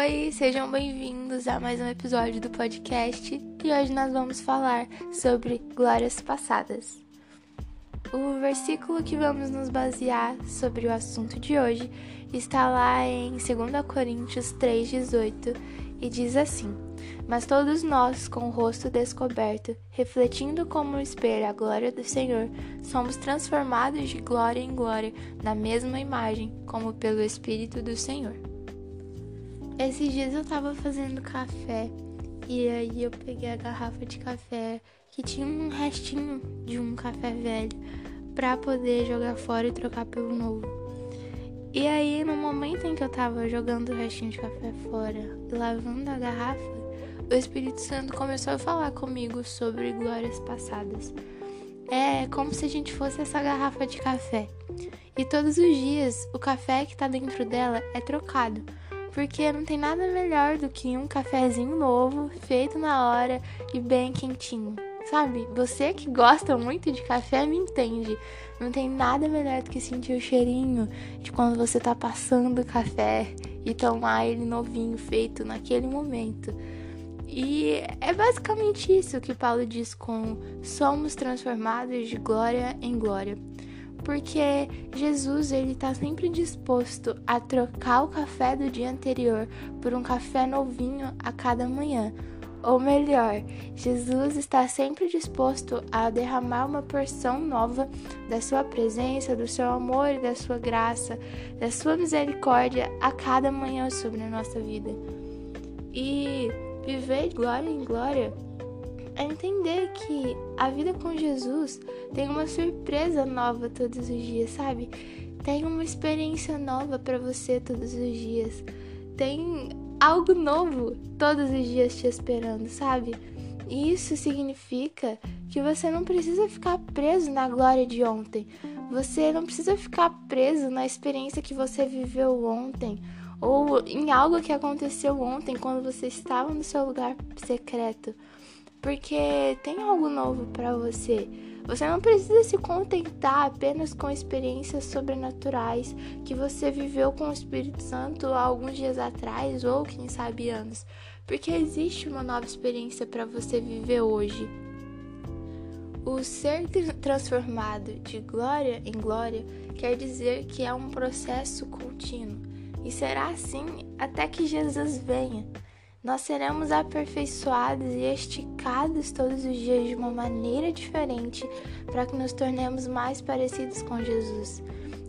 Oi, sejam bem-vindos a mais um episódio do podcast e hoje nós vamos falar sobre glórias passadas. O versículo que vamos nos basear sobre o assunto de hoje está lá em 2 Coríntios 3,18 e diz assim: Mas todos nós, com o rosto descoberto, refletindo como espelho a glória do Senhor, somos transformados de glória em glória na mesma imagem, como pelo Espírito do Senhor. Esses dias eu tava fazendo café e aí eu peguei a garrafa de café que tinha um restinho de um café velho para poder jogar fora e trocar pelo novo. E aí no momento em que eu tava jogando o restinho de café fora e lavando a garrafa, o Espírito Santo começou a falar comigo sobre glórias passadas. É como se a gente fosse essa garrafa de café. E todos os dias o café que tá dentro dela é trocado porque não tem nada melhor do que um cafezinho novo, feito na hora e bem quentinho. Sabe, você que gosta muito de café me entende. Não tem nada melhor do que sentir o cheirinho de quando você tá passando o café e tomar ele novinho, feito naquele momento. E é basicamente isso que Paulo diz com somos transformados de glória em glória porque Jesus ele está sempre disposto a trocar o café do dia anterior por um café novinho a cada manhã. Ou melhor, Jesus está sempre disposto a derramar uma porção nova da sua presença, do seu amor e da sua graça, da sua misericórdia a cada manhã sobre a nossa vida. E viver glória em glória é entender que a vida com Jesus tem uma surpresa nova todos os dias, sabe? Tem uma experiência nova para você todos os dias. Tem algo novo todos os dias te esperando, sabe? Isso significa que você não precisa ficar preso na glória de ontem. Você não precisa ficar preso na experiência que você viveu ontem ou em algo que aconteceu ontem quando você estava no seu lugar secreto porque tem algo novo para você. Você não precisa se contentar apenas com experiências sobrenaturais que você viveu com o Espírito Santo há alguns dias atrás ou quem sabe anos, porque existe uma nova experiência para você viver hoje. O ser transformado de glória em glória quer dizer que é um processo contínuo e será assim até que Jesus venha nós seremos aperfeiçoados e esticados todos os dias de uma maneira diferente para que nos tornemos mais parecidos com Jesus.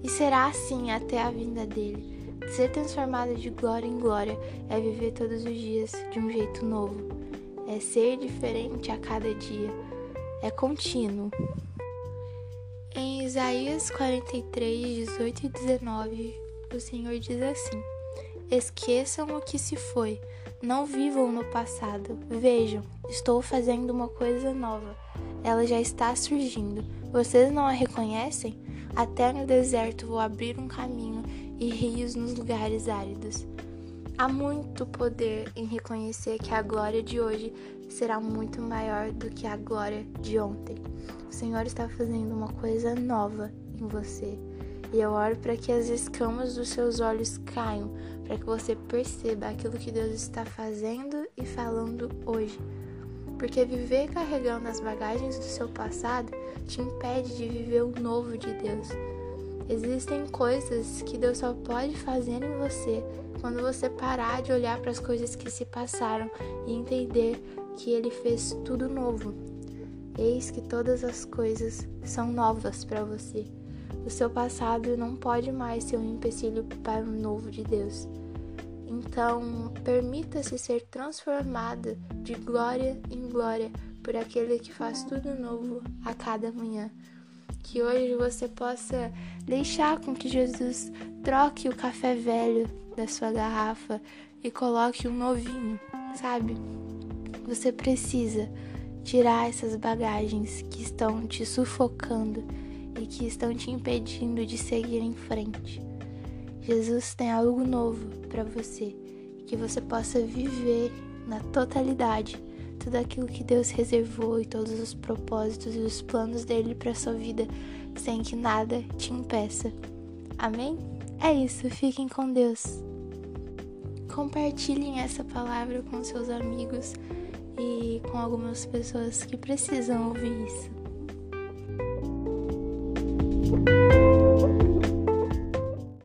E será assim até a vinda dele. Ser transformado de glória em glória é viver todos os dias de um jeito novo. É ser diferente a cada dia. É contínuo. Em Isaías 43, 18 e 19, o Senhor diz assim: Esqueçam o que se foi não vivam no passado. Vejam, estou fazendo uma coisa nova. Ela já está surgindo. Vocês não a reconhecem? Até no deserto vou abrir um caminho e rios nos lugares áridos. Há muito poder em reconhecer que a glória de hoje será muito maior do que a glória de ontem. O Senhor está fazendo uma coisa nova em você. E eu oro para que as escamas dos seus olhos caiam, para que você perceba aquilo que Deus está fazendo e falando hoje. Porque viver carregando as bagagens do seu passado te impede de viver o novo de Deus. Existem coisas que Deus só pode fazer em você quando você parar de olhar para as coisas que se passaram e entender que Ele fez tudo novo. Eis que todas as coisas são novas para você. O seu passado não pode mais ser um empecilho para o novo de Deus. Então, permita-se ser transformada de glória em glória por aquele que faz tudo novo a cada manhã. Que hoje você possa deixar com que Jesus troque o café velho da sua garrafa e coloque um novinho, sabe? Você precisa tirar essas bagagens que estão te sufocando e que estão te impedindo de seguir em frente. Jesus tem algo novo para você, que você possa viver na totalidade tudo aquilo que Deus reservou e todos os propósitos e os planos dele para sua vida, sem que nada te impeça. Amém? É isso, fiquem com Deus. compartilhem essa palavra com seus amigos e com algumas pessoas que precisam ouvir isso.